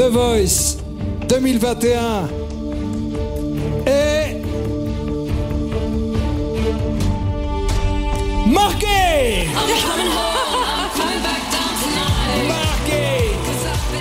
The Voice 2021 est marqué Marqué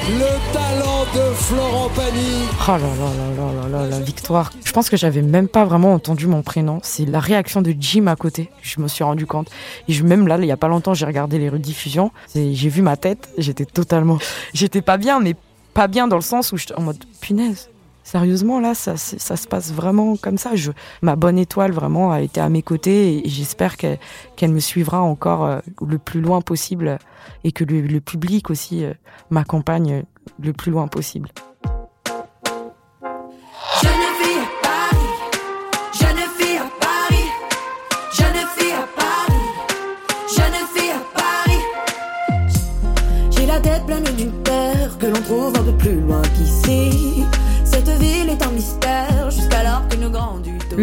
Le talent de Florent Pagny Oh là là là là là là, la victoire. Je pense que j'avais même pas vraiment entendu mon prénom. C'est la réaction de Jim à côté. Je me suis rendu compte. Et je, même là, il y a pas longtemps, j'ai regardé les rediffusions. J'ai vu ma tête. J'étais totalement. J'étais pas bien, mais pas bien dans le sens où j'étais en mode punaise. Sérieusement, là, ça, ça se passe vraiment comme ça. Je, ma bonne étoile, vraiment, a été à mes côtés et j'espère qu'elle me suivra encore euh, le plus loin possible et que le, public aussi euh, m'accompagne le plus loin possible.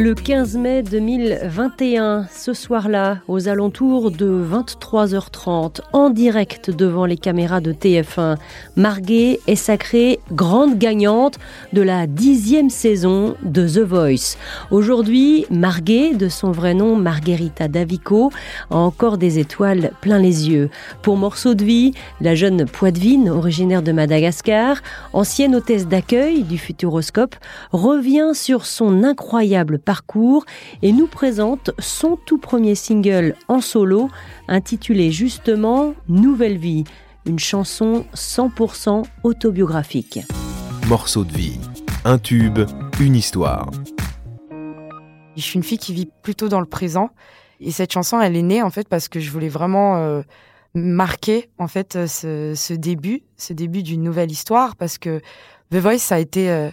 Le 15 mai 2021, ce soir-là, aux alentours de 23h30, en direct devant les caméras de TF1, Marguet est sacrée grande gagnante de la dixième saison de The Voice. Aujourd'hui, Marguet, de son vrai nom Margherita Davico, a encore des étoiles plein les yeux. Pour Morceau de vie, la jeune Poitevine, originaire de Madagascar, ancienne hôtesse d'accueil du Futuroscope, revient sur son incroyable parcours et nous présente son tout premier single en solo, intitulé justement Nouvelle vie, une chanson 100% autobiographique. Morceau de vie. Un tube, une histoire. Je suis une fille qui vit plutôt dans le présent. Et cette chanson, elle est née en fait parce que je voulais vraiment euh, marquer en fait euh, ce, ce début, ce début d'une nouvelle histoire parce que The Voice ça a été euh,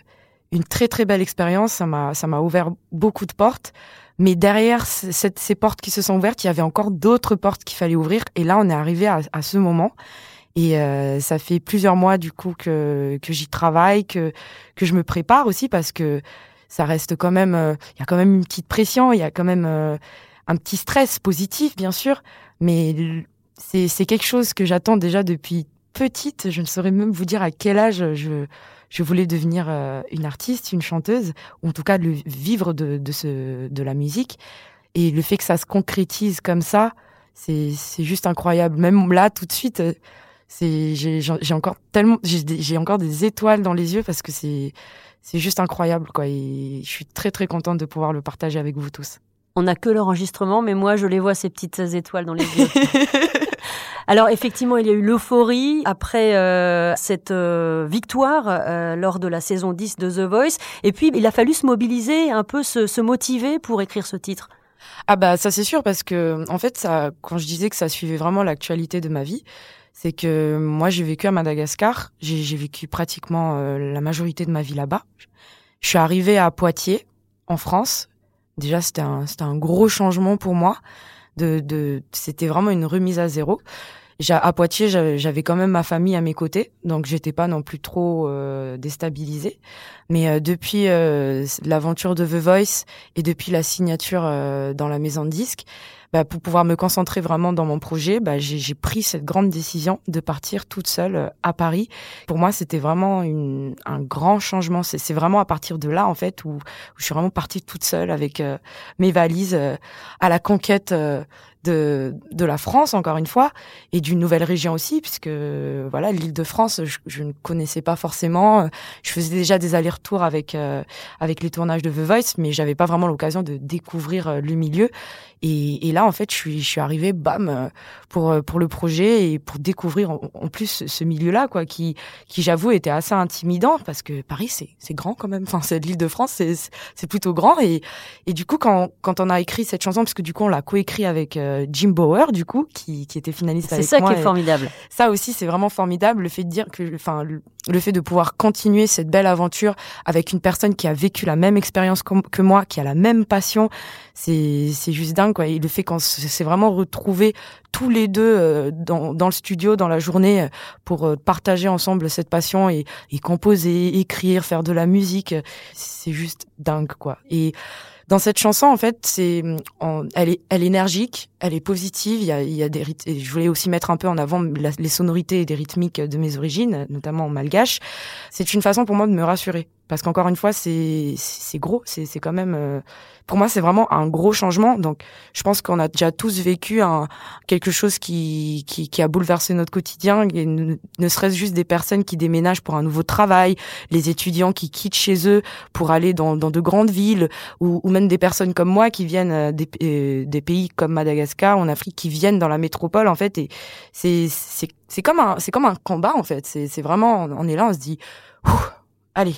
une très très belle expérience. Ça m'a ça m'a ouvert beaucoup de portes. Mais derrière ces portes qui se sont ouvertes, il y avait encore d'autres portes qu'il fallait ouvrir. Et là, on est arrivé à, ce moment. Et euh, ça fait plusieurs mois du coup que que j'y travaille, que que je me prépare aussi parce que ça reste quand même, euh, il y a quand même une petite pression, il y a quand même euh, un petit stress positif, bien sûr, mais c'est c'est quelque chose que j'attends déjà depuis petite. Je ne saurais même vous dire à quel âge je je voulais devenir euh, une artiste, une chanteuse, ou en tout cas le vivre de de ce de la musique. Et le fait que ça se concrétise comme ça, c'est juste incroyable. Même là, tout de suite. euh, j'ai encore tellement j'ai encore des étoiles dans les yeux parce que c'est c'est juste incroyable quoi et je suis très très contente de pouvoir le partager avec vous tous. On n'a que l'enregistrement, mais moi je les vois ces petites étoiles dans les yeux. Alors effectivement, il y a eu l'euphorie après euh, cette euh, victoire euh, lors de la saison 10 de The Voice. Et puis, il a fallu se mobiliser, un peu se, se motiver pour écrire ce titre. Ah bah ça c'est sûr parce que en fait ça quand je disais que ça suivait vraiment l'actualité de ma vie, c'est que moi j'ai vécu à Madagascar, j'ai vécu pratiquement euh, la majorité de ma vie là-bas. Je suis arrivée à Poitiers en France. Déjà c'était un un gros changement pour moi de c'était vraiment une remise à zéro. À Poitiers, j'avais quand même ma famille à mes côtés, donc j'étais pas non plus trop euh, déstabilisée. Mais euh, depuis euh, l'aventure de The Voice et depuis la signature euh, dans la maison de disques, bah, pour pouvoir me concentrer vraiment dans mon projet, bah, j'ai pris cette grande décision de partir toute seule euh, à Paris. Pour moi, c'était vraiment une, un grand changement. C'est vraiment à partir de là, en fait, où, où je suis vraiment partie toute seule avec euh, mes valises à la conquête de, de la France, encore une fois, et d'une nouvelle région aussi, puisque voilà, l'île de France, je, je ne connaissais pas forcément. Je faisais déjà des allers-retours avec euh, avec les tournages de The Voice, mais j'avais pas vraiment l'occasion de découvrir euh, le milieu. Et, et là, en fait, je suis je suis arrivée, bam, euh, pour euh, pour le projet et pour découvrir en, plus ce, milieu-là, quoi, qui qui j'avoue était assez intimidant parce que Paris c'est grand quand même. Enfin, l'île de France, c'est plutôt grand et et du coup quand quand on a écrit cette chanson, parce que du coup on l'a coécrit avec euh, Jim Bauer, du coup, qui qui était finaliste C'est avec ça moi. qui est formidable. ça aussi, c'est vraiment formidable, le fait de dire que, enfin, le, le fait de pouvoir continuer cette belle aventure avec une personne qui a vécu la même expérience que moi, qui a la même passion, c'est, c'est juste dingue, quoi. Et le fait qu'on s'est vraiment retrouvés tous les deux euh, dans, dans le studio, dans la journée, euh, pour euh, partager ensemble cette passion et, et composer, écrire, faire de la musique, euh, c'est juste dingue, quoi. Et dans cette chanson, en fait, c'est, elle est, énergique, elle est positive. Il y a, des rythmes. Je voulais aussi mettre un peu en avant les sonorités et des rythmiques de mes origines, notamment en malgache. C'est une façon pour moi de me rassurer, parce qu'encore une fois, c'est, gros. C'est, quand même, euh, pour moi, c'est vraiment un gros changement. Donc, je pense qu'on a déjà tous vécu quelque chose qui, a bouleversé notre quotidien. Ne, serait-ce juste des personnes qui déménagent pour un nouveau travail, les étudiants qui quittent chez eux pour aller dans, de grandes villes, ou, même des personnes comme moi qui viennent euh, des, euh, des pays comme Madagascar, en Afrique, qui viennent dans la métropole, en fait. C'est, comme un, c'est comme un combat, en fait. C'est vraiment, on est là, on se dit, allez,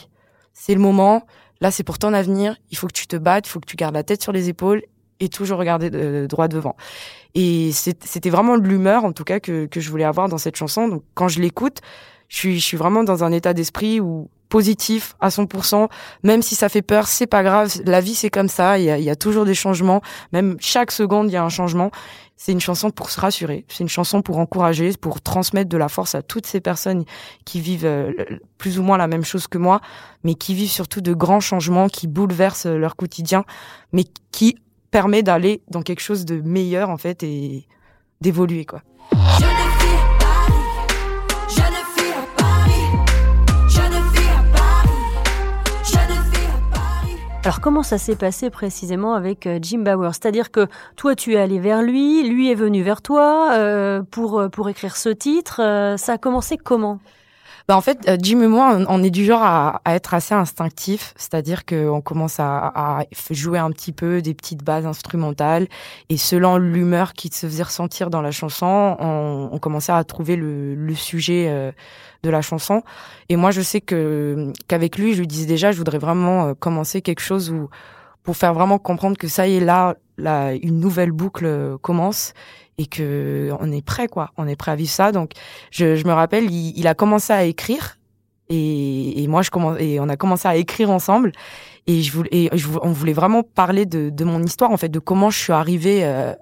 c'est le moment Là, c'est pour ton avenir. Il faut que tu te battes, il faut que tu gardes la tête sur les épaules et toujours regarder de, droit devant. Et c'était vraiment l'humeur, en tout cas, que, je voulais avoir dans cette chanson. Donc, quand je l'écoute, je suis, vraiment dans un état d'esprit où positif à 100%, même si ça fait peur, c'est pas grave. La vie, c'est comme ça. Il y a toujours des changements. Même chaque seconde, il y a un changement. C'est une chanson pour se rassurer. C'est une chanson pour encourager, pour transmettre de la force à toutes ces personnes qui vivent euh, plus ou moins la même chose que moi, mais qui vivent surtout de grands changements qui bouleversent leur quotidien, mais qui permet d'aller dans quelque chose de meilleur, en fait, et d'évoluer, quoi. Alors comment ça s'est passé précisément avec euh, Jim Bauer? C'est-à-dire que toi tu es allé vers lui, lui est venu vers toi euh, pour euh, pour écrire ce titre. ça a commencé comment? Bah en fait, Jim et moi, on est du genre à, être assez instinctif, c'est-à-dire qu'on commence à, jouer un petit peu des petites bases instrumentales, et selon l'humeur qui se faisait ressentir dans la chanson, on, commençait à trouver le, sujet de la chanson. Et moi, je sais que qu'avec lui, je lui disais déjà, je voudrais vraiment euh, commencer quelque chose où pour faire vraiment comprendre que ça y est là, là une nouvelle boucle euh, commence et que on est prêt quoi, on est prêt à vivre ça. Donc je, je me rappelle, il, il, a commencé à écrire et, et moi je commence et on a commencé à écrire ensemble et je voulais, et je, on voulait vraiment parler de, de mon histoire en fait, de comment je suis arrivée euh,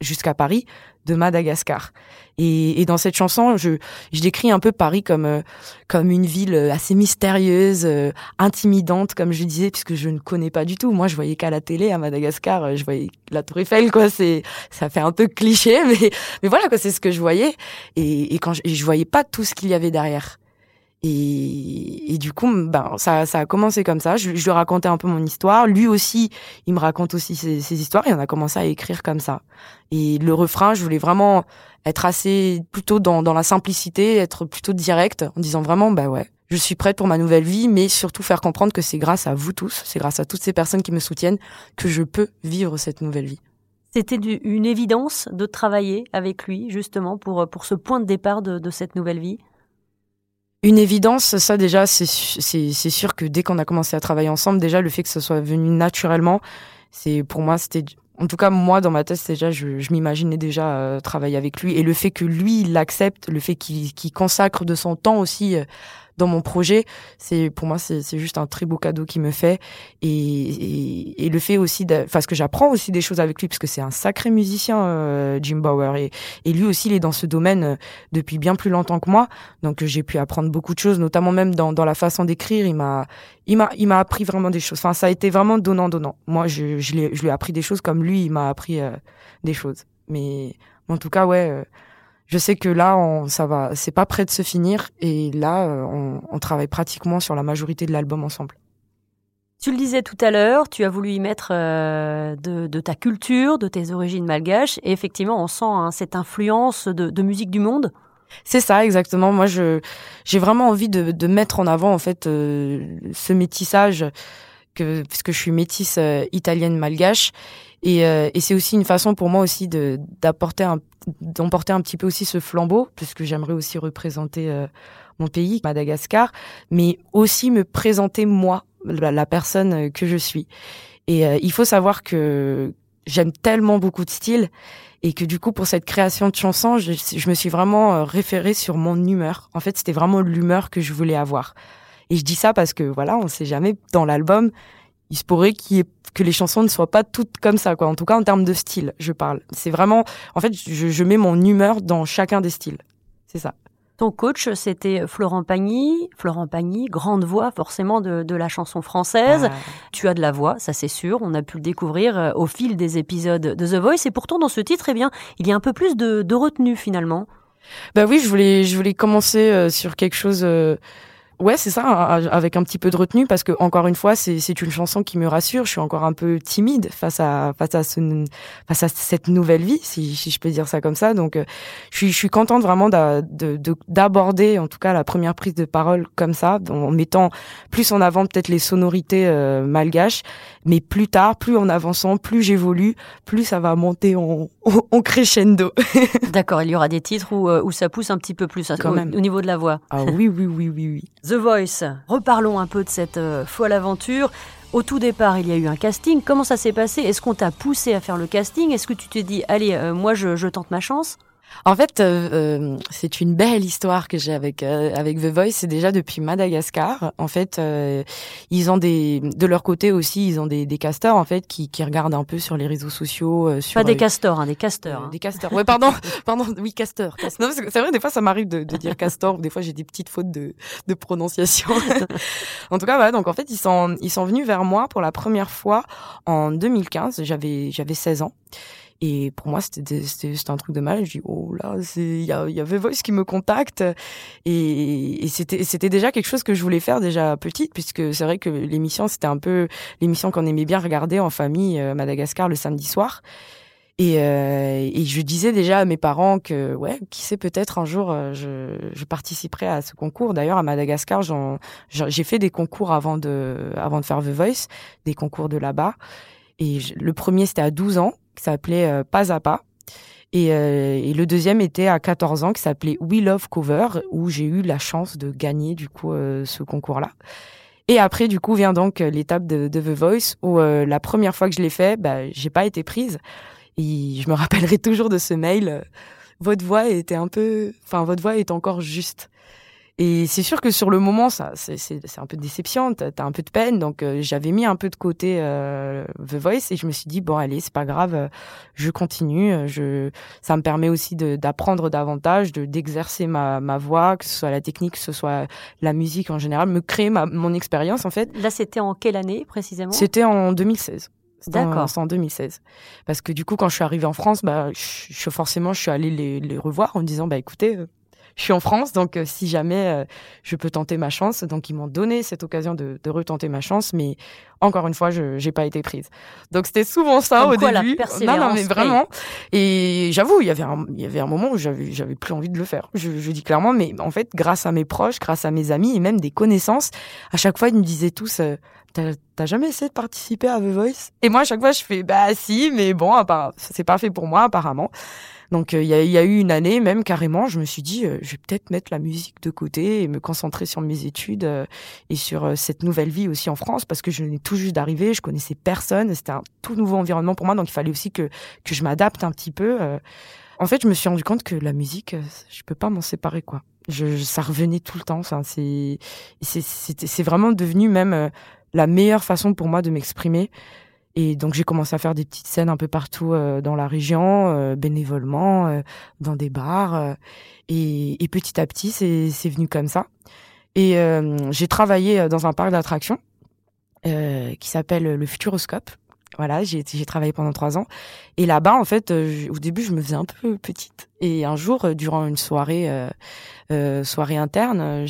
jusqu'à Paris de Madagascar. Et, et, dans cette chanson, je, je décris un peu Paris comme euh, comme une ville assez mystérieuse, euh, intimidante, comme je disais, puisque je ne connais pas du tout. Moi, je voyais qu'à la télé à Madagascar, euh, je voyais la Tour Eiffel, quoi. C'est ça fait un peu cliché, mais mais voilà, quoi. C'est ce que je voyais. Et, et quand je, je voyais pas tout ce qu'il y avait derrière. Et, du coup, ben, ça, ça a commencé comme ça. Je, lui racontais un peu mon histoire. Lui aussi, il me raconte aussi ses, histoires et on a commencé à écrire comme ça. Et le refrain, je voulais vraiment être assez plutôt dans, dans la simplicité, être plutôt direct en disant vraiment, bah ouais, je suis prête pour ma nouvelle vie, mais surtout faire comprendre que c'est grâce à vous tous, c'est grâce à toutes ces personnes qui me soutiennent que je peux vivre cette nouvelle vie. C'était une évidence de travailler avec lui, justement, pour, pour ce point de départ de, de cette nouvelle vie une évidence, ça déjà, c'est sûr que dès qu'on a commencé à travailler ensemble, déjà le fait que ce soit venu naturellement, c'est pour moi c'était en tout cas moi dans ma tête déjà je, je m'imaginais déjà euh, travailler avec lui. Et le fait que lui il l'accepte, le fait qu'il consacre de son temps aussi euh, dans mon projet, c'est pour moi c'est juste un très beau cadeau qu'il me fait et, et, le fait aussi, parce que j'apprends aussi des choses avec lui parce que c'est un sacré musicien euh, Jim Bauer et, et lui aussi il est dans ce domaine euh, depuis bien plus longtemps que moi, donc j'ai pu apprendre beaucoup de choses, notamment même dans, dans la façon d'écrire, il m'a il m'a il m'a appris vraiment des choses. Enfin ça a été vraiment donnant donnant. Moi je je, je lui ai appris des choses comme lui il m'a appris euh, des choses. Mais en tout cas ouais je sais que là, on, ça va, c'est pas prêt de se finir, et là, euh, on, on travaille pratiquement sur la majorité de l'album ensemble. Tu le disais tout à l'heure, tu as voulu y mettre euh, de, de, ta culture, de tes origines malgaches, et effectivement, on sent hein, cette influence de, de, musique du monde. C'est ça, exactement. Moi, je j'ai vraiment envie de, de, mettre en avant en fait euh, ce métissage que puisque je suis métisse euh, italienne malgache et, euh, et c'est aussi une façon pour moi aussi de d'apporter un d'emporter un petit peu aussi ce flambeau puisque j'aimerais aussi représenter euh, mon pays Madagascar mais aussi me présenter moi la, personne que je suis. Et euh, il faut savoir que j'aime tellement beaucoup de styles et que du coup pour cette création de chansons je, je me suis vraiment référée sur mon humeur. En fait c'était vraiment l'humeur que je voulais avoir. Et je dis ça parce que voilà on sait jamais dans l'album il se pourrait qu'il que les chansons ne soient pas toutes comme ça, quoi. En tout cas, en termes de style, je parle. C'est vraiment, en fait, je, je, mets mon humeur dans chacun des styles. C'est ça. Ton coach, c'était Florent Pagny. Florent Pagny, grande voix forcément de, de la chanson française. Ah. Tu as de la voix, ça c'est sûr. On a pu le découvrir euh, au fil des épisodes de The Voice. Et pourtant, dans ce titre, eh bien, il y a un peu plus de, de retenue finalement. Bah oui, je voulais, je voulais commencer euh, sur quelque chose. Ouais, c'est ça, avec un petit peu de retenue, parce que encore une fois, c'est une chanson qui me rassure. Je suis encore un peu timide face à face à ce, face à cette nouvelle vie, si, si je peux dire ça comme ça. Donc, euh, je suis je suis contente vraiment d'a- de de- d'aborder, en tout cas, la première prise de parole comme ça, en mettant plus en avant peut-être les sonorités euh, malgaches, mais plus tard, plus en avançant, plus j'évolue, plus ça va monter en, en, en crescendo. D'accord, il y aura des titres où, euh, où ça pousse un petit peu plus hein, Quand au, même. au niveau de la voix. Ah oui, oui, oui, oui, oui. The Voice, reparlons un peu de cette euh, folle aventure. Au tout départ, il y a eu un casting. Comment ça s'est passé? Est-ce qu'on t'a poussé à faire le casting? Est-ce que tu t'es dit, allez, euh, moi je, je tente ma chance? En fait, euh, euh, c'est une belle histoire que j'ai avec euh, avec The Voice. C'est déjà depuis Madagascar. En fait, euh, ils ont des de leur côté aussi, ils ont des, des casteurs en fait qui, qui regardent un peu sur les réseaux sociaux. euh, sur Pas des euh, castors, hein, des casteurs. hein. Des casteurs. Ouais, pardon, pardon. Oui, casteur. Non, parce que c'est vrai, des fois, ça m'arrive de, de dire castor. Des fois, j'ai des petites fautes de, de prononciation. en tout cas, voilà. Donc, en fait, ils sont, ils sont venus vers moi pour la première fois en 2015. J'avais, j'avais 16 ans. Et pour moi, c'était, un truc de mal. Je dis, oh là, il y a, y a The Voice qui me contacte. Et, et c'était, déjà quelque chose que je voulais faire déjà petite, puisque c'est vrai que l'émission, c'était un peu l'émission qu'on aimait bien regarder en famille, euh, Madagascar, le samedi soir. Et, euh, et je disais déjà à mes parents que, ouais, qui sait, peut-être un jour, euh, je, je participerai à ce concours. D'ailleurs, à Madagascar, j'ai fait des concours avant de, avant de faire The Voice, des concours de là-bas. Et je- le premier, c'était à 12 ans, qui s'appelait euh, Pas à Pas. Et, euh, et le deuxième était à 14 ans, qui s'appelait We Love Cover, où j'ai eu la chance de gagner, du coup, euh, ce concours-là. Et après, du coup, vient donc l'étape de, The Voice, où la première fois que je l'ai fait, bah, j'ai pas été prise. Et je me rappellerai toujours de ce mail. Votre voix était un peu, enfin, votre voix est encore juste. Et c'est sûr que sur le moment, ça, c'est, un peu déception. T'as, t'as un peu de peine. Donc, euh, j'avais mis un peu de côté euh, The Voice et je me suis dit bon, allez, c'est pas grave, euh, je continue. euh, Je, ça me permet aussi d'apprendre davantage, de d'exercer ma, ma voix, que ce soit la technique, que ce soit la musique en général, me créer ma, mon expérience en fait. Là, c'était en quelle année précisément? C'était en 2016. C'était en- D'accord. C'est en 2016. Parce que du coup, quand je suis arrivée en France, bah, je, je- forcément, je suis allée les, les revoir en me disant, bah, écoutez, euh, je suis en France, donc euh, si jamais euh, je peux tenter ma chance. Donc, ils m'ont donné cette occasion de, de retenter ma chance, mais encore une fois, je n'ai pas été prise. Donc, c'était souvent ça Comme au quoi, la début. persévérance non, non, mais vraiment. Et j'avoue, il y avait un, il y avait un moment où j'avais, j'avais plus envie de le faire. Je, je dis clairement, mais en fait, grâce à mes proches, grâce à mes amis et même des connaissances, à chaque fois, ils me disaient tous, euh, T'as t'as jamais essayé de participer à The Voice? Et moi, à chaque fois, je fais bah si, mais bon, c'est pas fait pour moi apparemment. Donc euh, il y, y a eu une année même carrément, je me suis dit, euh, je vais peut-être mettre la musique de côté et me concentrer sur mes études euh, et sur cette nouvelle vie aussi en France parce que je venais tout juste d'arriver, je connaissais personne, c'était un tout nouveau environnement pour moi, donc il fallait aussi que que je m'adapte un petit peu. En fait, je me suis rendu compte que la musique, je peux pas m'en séparer quoi. Je, ça revenait tout le temps. Enfin, c'est c'est c'est vraiment devenu même la meilleure façon pour moi de m'exprimer. Et donc j'ai commencé à faire des petites scènes un peu partout euh, dans la région, euh, bénévolement, euh, dans des bars. et, et petit à petit, c'est venu comme ça. Et j'ai travaillé dans un parc d'attractions qui s'appelle le Futuroscope. Voilà, j'ai travaillé pendant trois ans. Et là-bas, en fait, au début, je me faisais un peu petite. Et un jour, durant une soirée, soirée interne,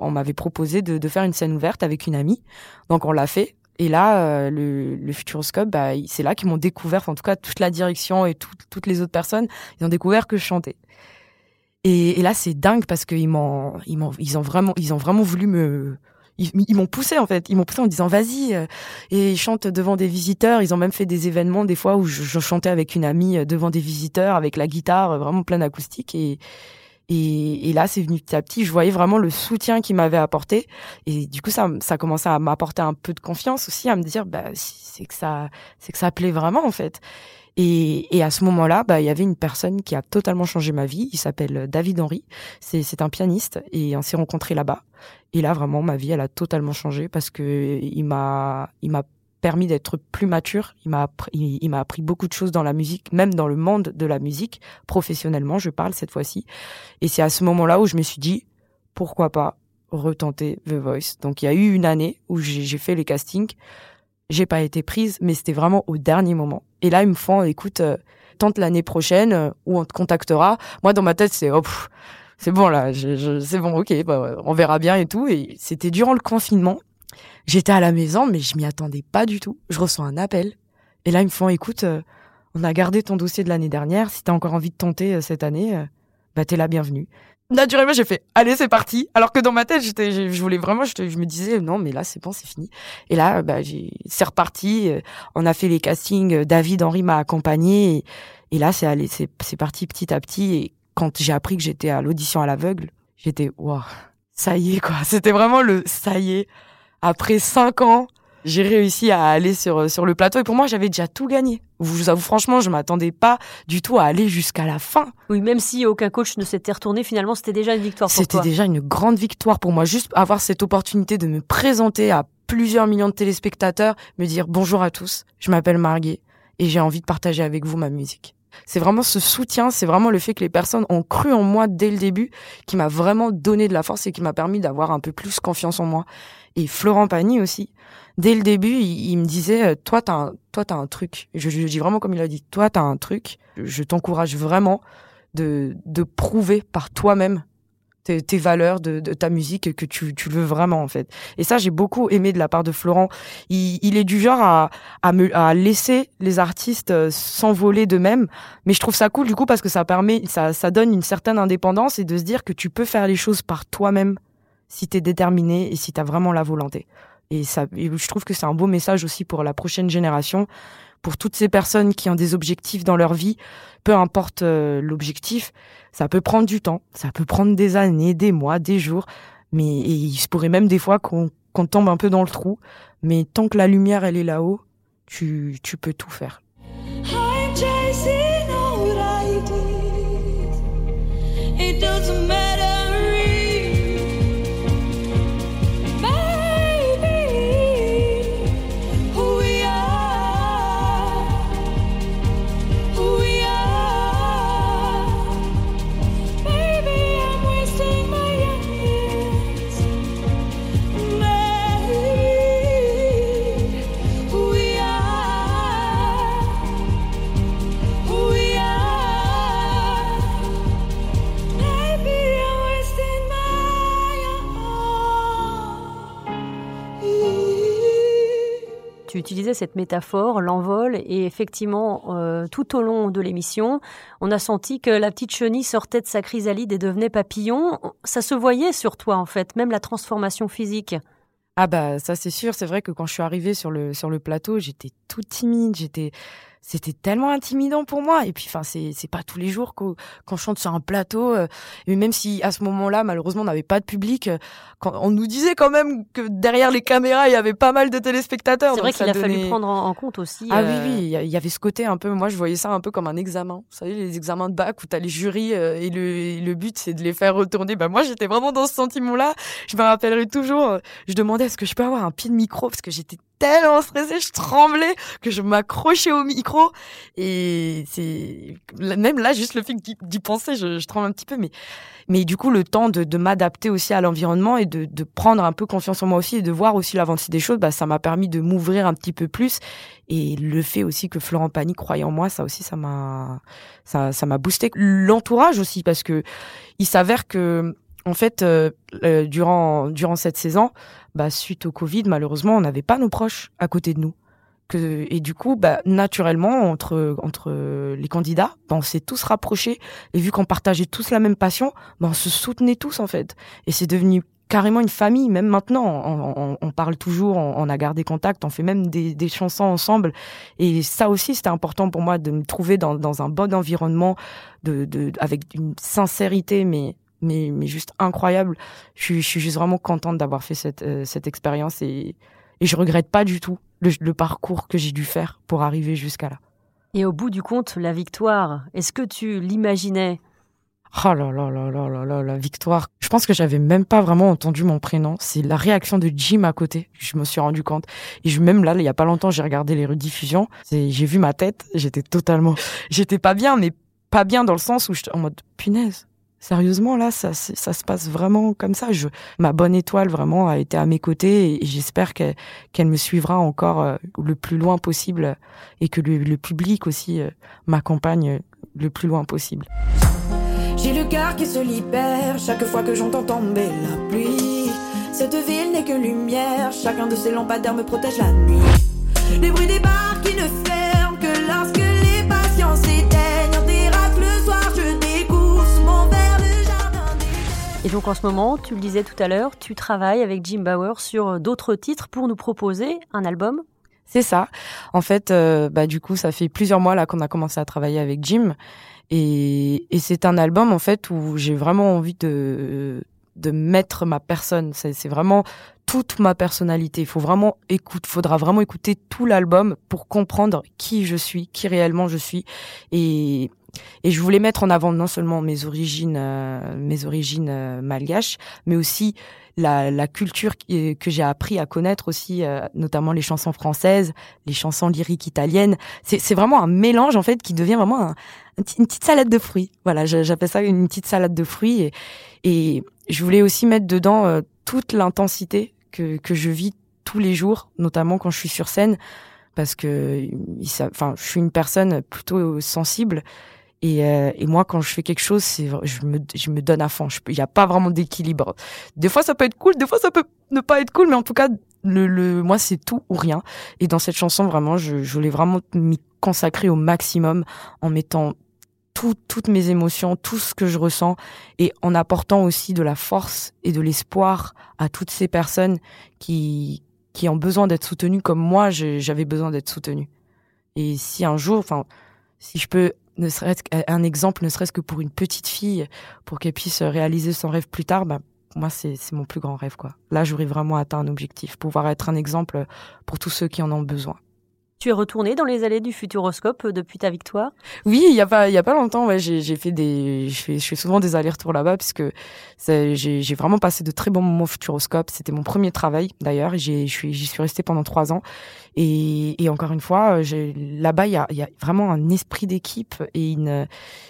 on m'avait proposé de faire une scène ouverte avec une amie. Donc on l'a fait. Et là, euh, le, le Futuroscope, bah, c'est là qu'ils m'ont découvert, en tout cas toute la direction et tout- toutes les autres personnes, ils ont découvert que je chantais. Et, et là, c'est dingue parce qu'ils m'ont, ils ils ont vraiment, ils ont vraiment voulu me, ils, ils m'ont poussé en fait. Ils m'ont poussé en disant vas-y euh, et chante devant des visiteurs. Ils ont même fait des événements des fois où je, chantais avec une amie euh, devant des visiteurs avec la guitare vraiment pleine acoustique et et, et là, c'est venu petit à petit. Je voyais vraiment le soutien qu'ils m'avaient apporté. Et du coup, ça, ça commençait à m'apporter un peu de confiance aussi, à me dire, bah, c'est que ça, c'est que ça plaît vraiment, en fait. Et, et à ce moment-là, bah, il y avait une personne qui a totalement changé ma vie. Il s'appelle David Henry. C'est, c'est un pianiste et on s'est rencontrés là-bas. Et là, vraiment, ma vie, elle a totalement changé parce que il m'a, il m'a permis d'être plus mature. Il m'a appris, il, m'a appris beaucoup de choses dans la musique, même dans le monde de la musique, professionnellement, je parle cette fois-ci. Et c'est à ce moment-là où je me suis dit, pourquoi pas retenter The Voice. Donc il y a eu une année où j'ai fait les castings, j'ai pas été prise, mais c'était vraiment au dernier moment. Et là ils me font, écoute, euh, tente l'année prochaine euh, où on te contactera. Moi dans ma tête c'est, oh, c'est bon là, c'est bon, ok, bah, on verra bien et tout. Et c'était durant le confinement. J'étais à la maison, mais je m'y attendais pas du tout. Je reçois un appel et là ils me font, écoute, euh, on a gardé ton dossier de l'année dernière. Si t'as encore envie de tenter euh, cette année, euh, bah t'es la bienvenue. Naturellement, j'ai fait allez, c'est parti. Alors que dans ma tête, j'étais, je voulais vraiment, je, me disais non, mais là, c'est bon, c'est fini. Et là, bah, c'est reparti. On a fait les castings. David Henry m'a accompagné. Et, là, c'est allé, c'est parti petit à petit. Et quand j'ai appris que j'étais à l'audition à l'aveugle, j'étais waouh, ça y est quoi. C'était vraiment le ça y est. Après cinq ans, j'ai réussi à aller sur sur le plateau. Et pour moi, j'avais déjà tout gagné. Je vous avoue franchement, je m'attendais pas du tout à aller jusqu'à la fin. Oui, même si aucun coach ne s'était retourné, finalement, c'était déjà une victoire pour C'était déjà une grande victoire pour moi, juste avoir cette opportunité de me présenter à plusieurs millions de téléspectateurs, me dire bonjour à tous, je m'appelle Marguet et j'ai envie de partager avec vous ma musique. C'est vraiment ce soutien, c'est vraiment le fait que les personnes ont cru en moi dès le début qui m'a vraiment donné de la force et qui m'a permis d'avoir un peu plus confiance en moi. Et Florent Pagny aussi, dès le début, il, me disait euh, toi t'as un, toi t'as un truc. Je, je dis vraiment comme il a dit, toi t'as un truc. Je t'encourage vraiment de de prouver par toi-même tes, tes valeurs de, ta musique que tu, tu veux vraiment en fait. Et ça j'ai beaucoup aimé de la part de Florent. Il, il est du genre à, à me à laisser les artistes euh, s'envoler d'eux-mêmes, mais je trouve ça cool du coup parce que ça permet ça ça donne une certaine indépendance et de se dire que tu peux faire les choses par toi-même si tu es déterminé et si tu as vraiment la volonté. Et ça et je trouve que c'est un beau message aussi pour la prochaine génération pour toutes ces personnes qui ont des objectifs dans leur vie, peu importe euh, l'objectif, ça peut prendre du temps, ça peut prendre des années, des mois, des jours, mais et il se pourrait même des fois qu'on tombe un peu dans le trou, mais tant que la lumière elle est là-haut, tu peux tout faire. Tu utilisais cette métaphore, l'envol, et effectivement, euh, tout au long de l'émission, on a senti que la petite chenille sortait de sa chrysalide et devenait papillon. Ça se voyait sur toi, en fait, même la transformation physique. Ah bah ça c'est sûr, c'est vrai que quand je suis arrivée sur le sur le plateau, j'étais toute timide, j'étais c'était tellement intimidant pour moi et puis enfin c'est c'est pas tous les jours qu'on qu'on chante sur un plateau euh, et même si à ce moment-là malheureusement on n'avait pas de public euh, quand on nous disait quand même que derrière les caméras il y avait pas mal de téléspectateurs C'est vrai qu'il a fallu prendre en, en compte aussi. Ah euh, oui, oui, il y avait ce côté un peu, moi je voyais ça un peu comme un examen. Vous savez, les examens de bac où t'as les jurys euh, et, le, et le but c'est de les faire retourner. Bah moi j'étais vraiment dans ce sentiment-là. Je me rappellerai toujours, je demandais est-ce que je peux avoir un pied de micro parce que j'étais tellement stressée, je tremblais que je m'accrochais au micro. Et c'est même là, juste le fait d'y penser, je, je tremble un petit peu. Mais, mais du coup, le temps de, m'adapter aussi à l'environnement et de, prendre un peu confiance en moi aussi et de voir aussi l'avancée des choses, bah, ça m'a permis de m'ouvrir un petit peu plus. Et le fait aussi que Florent Pagny croyait en moi, ça aussi, ça m'a, ça m'a boosté. L'entourage aussi, parce que il s'avère que, en fait, euh, euh, durant, durant cette saison, bah, suite au Covid, malheureusement, on n'avait pas nos proches à côté de nous. Que, et du coup, bah, naturellement, entre, entre les candidats, bah, on s'est tous rapprochés. Et vu qu'on partageait tous la même passion, bah, on se soutenait tous, en fait. Et c'est devenu carrément une famille. Même maintenant, on, on- on parle toujours, on, on a gardé contact, on fait même des, des chansons ensemble. Et ça aussi, c'était important pour moi de me trouver dans, dans un bon environnement, de, de, avec une sincérité, mais, mais, mais juste incroyable. Je, suis- je suis juste vraiment contente d'avoir fait cette, euh, cette expérience et, et je regrette pas du tout le, le parcours que j'ai dû faire pour arriver jusqu'à là. Et au bout du compte, la victoire, est-ce que tu l'imaginais? Oh là là là là là là, la victoire. Je pense pense que j'avais même pas vraiment entendu mon prénom. C'est la réaction de Jim à côté. Je me suis rendu compte. Et je, même là, il y a pas longtemps, j'ai regardé les rediffusions. J'ai vu ma tête. J'étais totalement, j'étais pas bien, mais pas bien dans le sens où j'étais en mode punaise. Sérieusement, là, ça, ça se passe vraiment comme ça. Je, ma bonne étoile vraiment a été à mes côtés et, j'espère qu'elle me suivra encore euh, le plus loin possible et que le, public aussi euh, m'accompagne le plus loin possible. J'ai le cœur qui se libère chaque fois que j'entends tomber la pluie. Cette ville n'est que lumière, chacun de ses lampadaires me protège la nuit. Les bruits des bars qui ne ferment donc en ce moment, tu le disais tout à l'heure, tu travailles avec Jim Bauer sur d'autres titres pour nous proposer un album c'est ça. En fait, euh, bah du coup, ça fait plusieurs mois là qu'on a commencé à travailler avec Jim, et, c'est un album en fait où j'ai vraiment envie de de mettre ma personne. C'est vraiment toute ma personnalité. Il faut vraiment faudra vraiment écouter tout l'album pour comprendre qui je suis, qui réellement je suis, et et je voulais mettre en avant non seulement mes origines, euh, mes origines euh, malgaches, mais aussi la, la culture que j'ai appris à connaître aussi, euh, notamment les chansons françaises, les chansons lyriques italiennes. C'est vraiment un mélange en fait qui devient vraiment un, une petite salade de fruits. Voilà, j'appelle ça une petite salade de fruits. Et, et je voulais aussi mettre dedans euh, toute l'intensité que, que je vis tous les jours, notamment quand je suis sur scène, parce que, enfin, je suis une personne plutôt sensible et, euh, et, moi, quand je fais quelque chose, je me, donne à fond. Il n'y a pas vraiment d'équilibre. Des fois, ça peut être cool, des fois, ça peut ne pas être cool, mais en tout cas, moi, c'est tout ou rien. Et dans cette chanson, vraiment, je, je voulais vraiment m'y consacrer au maximum en mettant tout, toutes mes émotions, tout ce que je ressens, et en apportant aussi de la force et de l'espoir à toutes ces personnes qui, qui ont besoin d'être soutenues comme moi, j'avais besoin d'être soutenue. Et si un jour, enfin, si je peux ne serait-ce qu'un exemple, ne serait-ce que pour une petite fille, pour qu'elle puisse réaliser son rêve plus tard, bah, moi, c'est mon plus grand rêve. quoi. Là, j'aurais vraiment atteint un objectif, pouvoir être un exemple pour tous ceux qui en ont besoin. Tu es retourné dans les allées du Futuroscope euh, depuis ta victoire? Oui, il y a pas il y a pas longtemps, ouais, j'ai fait des je fais je fais souvent des allers-retours là-bas puisque j'ai vraiment passé de très bons moments au Futuroscope. C'était mon premier travail d'ailleurs. J'y suis j'y suis restée pendant trois ans et, et encore une fois, là-bas il y a, y a vraiment un esprit d'équipe et une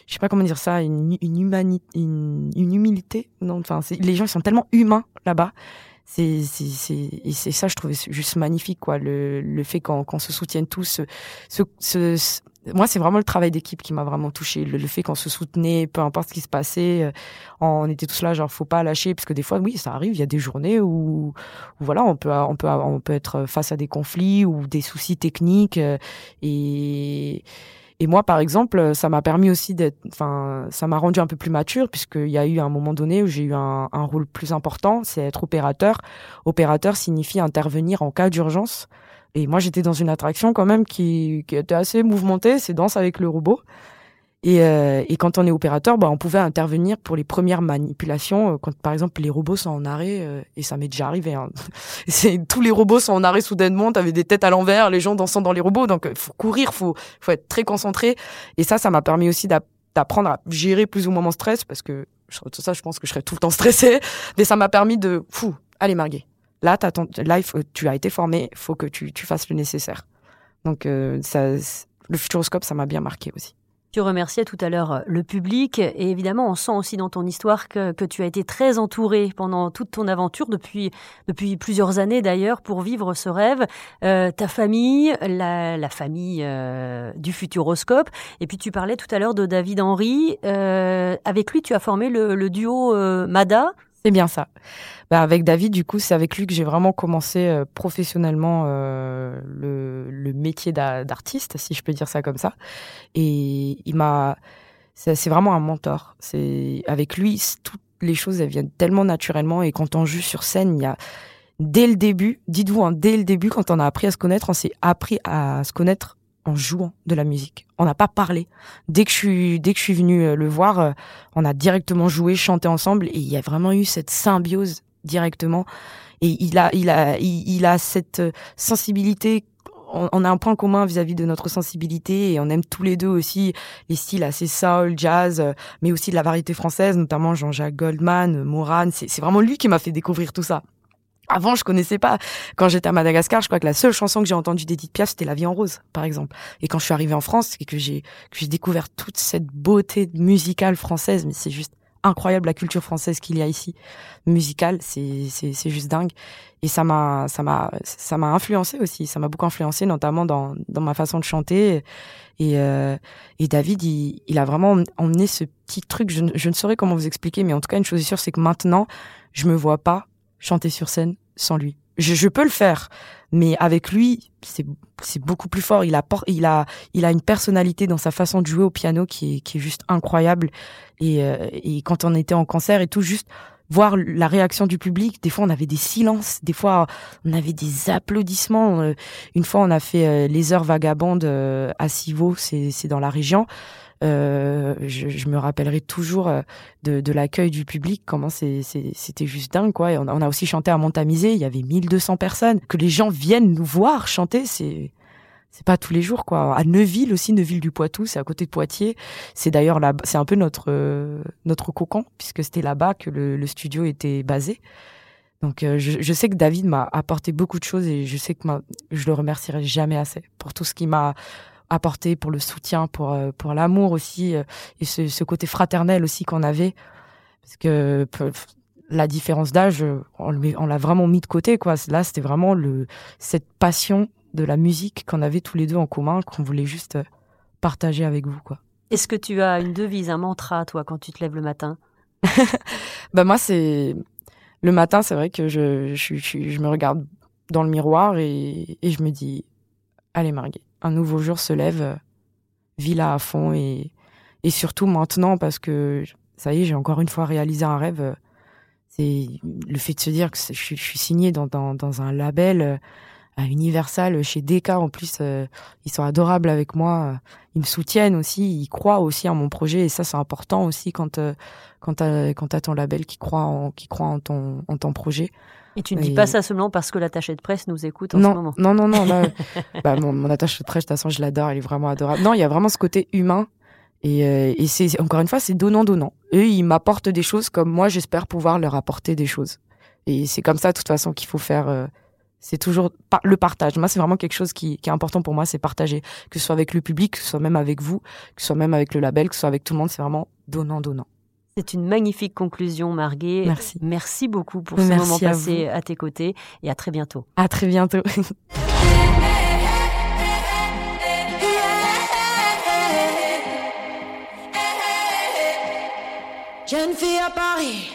je sais pas comment dire ça, une une, une humilité. Non, enfin les gens ils sont tellement humains là-bas c'est c'est c'est ça je trouvais juste magnifique quoi le le fait qu'on qu'on se soutienne tous ce, ce, moi c'est vraiment le travail d'équipe qui m'a vraiment touché le, fait qu'on se soutenait peu importe ce qui se passait euh, on était tous là genre faut pas lâcher parce que des fois oui ça arrive il y a des journées où, où voilà on peut on peut on peut être face à des conflits ou des soucis techniques euh, et et moi, par exemple, ça m'a permis aussi d'être, enfin, ça m'a rendu un peu plus mature puisqu'il y a eu un moment donné où j'ai eu un, un, rôle plus important, c'est être opérateur. Opérateur signifie intervenir en cas d'urgence. Et moi, j'étais dans une attraction quand même qui, qui était assez mouvementée, c'est Danse avec le robot. Et, euh, et, quand on est opérateur, bah, on pouvait intervenir pour les premières manipulations. Euh, quand par exemple les robots sont en arrêt, euh, et ça m'est déjà arrivé. Hein. C'est tous les robots sont en arrêt soudainement. T'avais des têtes à l'envers, les gens dansant dans les robots. Donc faut courir, faut faut être très concentré. Et ça, ça m'a permis aussi d'apprendre à gérer plus ou moins mon stress parce que tout ça, je pense que je serais tout le temps stressée. Mais ça m'a permis de, fou, allez Marguerite. Là, as ton, là, tu as été formé, faut que tu, tu fasses le nécessaire. Donc ça, le futuroscope, ça m'a bien marqué aussi. Tu remerciais tout à l'heure euh, le public et évidemment on sent aussi dans ton histoire que, tu as été très entouré pendant toute ton aventure depuis plusieurs années d'ailleurs pour vivre ce rêve. Euh, ta famille, la, famille euh, du Futuroscope et puis tu parlais tout à l'heure de David Henry. Euh, avec lui tu as formé le, duo Mada. C'est bien ça. Bah avec David, du coup, c'est avec lui que j'ai vraiment commencé euh, professionnellement euh, le, le, métier d'artiste, si je peux dire ça comme ça. Et il m'a, c'est vraiment un mentor. C'est avec lui, toutes les choses elles viennent tellement naturellement. Et quand on joue sur scène, il y a dès le début, dites-vous, hein, dès le début, quand on a appris à se connaître, on s'est appris à se connaître en jouant de la musique. On n'a pas parlé. Dès que je suis, dès que je suis venue euh, le voir, euh, on a directement joué, chanté ensemble, et il y a vraiment eu cette symbiose directement. Et il a, il a, il, a cette euh, sensibilité on, a un point commun vis-à-vis de notre sensibilité et on aime tous les deux aussi les styles assez soul, jazz, mais aussi de la variété française, notamment Jean-Jacques Goldman, Moran. C'est vraiment lui qui m'a fait découvrir tout ça. Avant, je connaissais pas. Quand j'étais à Madagascar, je crois que la seule chanson que j'ai entendue d'Edith Piaf, c'était La vie en rose, par exemple. Et quand je suis arrivée en France et que j'ai que j'ai découvert toute cette beauté musicale française, mais c'est juste incroyable la culture française qu'il y a ici, musicale, c'est c'est c'est juste dingue. Et ça m'a ça m'a ça m'a influencé aussi. Ça m'a beaucoup influencé, notamment dans dans ma façon de chanter. Et euh, et David, il, il a vraiment emmené ce petit truc. Je, je ne saurais comment vous expliquer, mais en tout cas, une chose est sûre, c'est que maintenant, je me vois pas chanter sur scène sans lui. Je, je peux le faire, mais avec lui, c'est beaucoup plus fort. Il a il a il a une personnalité dans sa façon de jouer au piano qui est qui est juste incroyable. Et euh, et quand on était en concert et tout, juste voir la réaction du public. Des fois, on avait des silences, des fois, on avait des applaudissements. Euh, une fois, on a fait euh, les heures vagabondes à Civaux, c'est dans la région. Euh, je, me rappellerai toujours euh, de, l'accueil du public, comment c'était juste dingue, quoi. Et on, a aussi chanté à Montamisé, il y avait 1200 personnes. Que les gens viennent nous voir chanter, c'est c'est pas tous les jours quoi. À Neuville aussi, Neuville du Poitou, c'est à côté de Poitiers. C'est d'ailleurs là, c'est un peu notre euh, notre cocon puisque c'était là-bas que le, studio était basé. Donc je, sais que David m'a apporté beaucoup de choses et je sais que je le remercierai jamais assez pour tout ce qui m'a apporté pour le soutien, pour euh, pour l'amour aussi euh, et ce, ce, côté fraternel aussi qu'on avait. Parce que la différence d'âge on l'a vraiment mis de côté quoi. Là c'était vraiment le cette passion de la musique qu'on avait tous les deux en commun qu'on voulait juste euh, partager avec vous quoi. Est-ce que tu as une devise un mantra toi quand tu te lèves le matin? Bah moi c'est le matin c'est vrai que je, je, je, je me regarde dans le miroir et, et je me dis allez Marguerite un nouveau jour se lève, euh, vis là à fond et, et surtout maintenant parce que ça y est, j'ai encore une fois réalisé un rêve. Euh, c'est le fait de se dire que je, suis, je signé dans, dans, un label euh, à Universal chez DK en plus ils sont adorables avec moi ils me soutiennent aussi ils croient aussi en mon projet et ça c'est important aussi quand quand quand t'as ton label qui croit en qui croit en ton en ton projet et tu ne dis pas ça seulement parce que l'attaché de presse nous écoute en non, ce moment. Non, non, non. bah, mon, mon attaché de presse, de toute façon, je l'adore, elle est vraiment adorable. Non, il y a vraiment ce côté humain. Et, euh, et c'est encore une fois, c'est donnant-donnant. Eux, ils m'apportent des choses comme moi, j'espère pouvoir leur apporter des choses. Et c'est comme ça, de toute façon, qu'il faut faire. Euh, c'est toujours le partage. Moi, c'est vraiment quelque chose qui, qui est important pour moi, c'est partager. Que ce soit avec le public, que ce soit même avec vous, que ce soit même avec le label, que ce soit avec tout le monde, c'est vraiment donnant-donnant. C'est une magnifique conclusion, Marguerite. Merci. Merci beaucoup pour ce moment passé à, tes côtés et à très bientôt. À très bientôt. Jeune fille à Paris.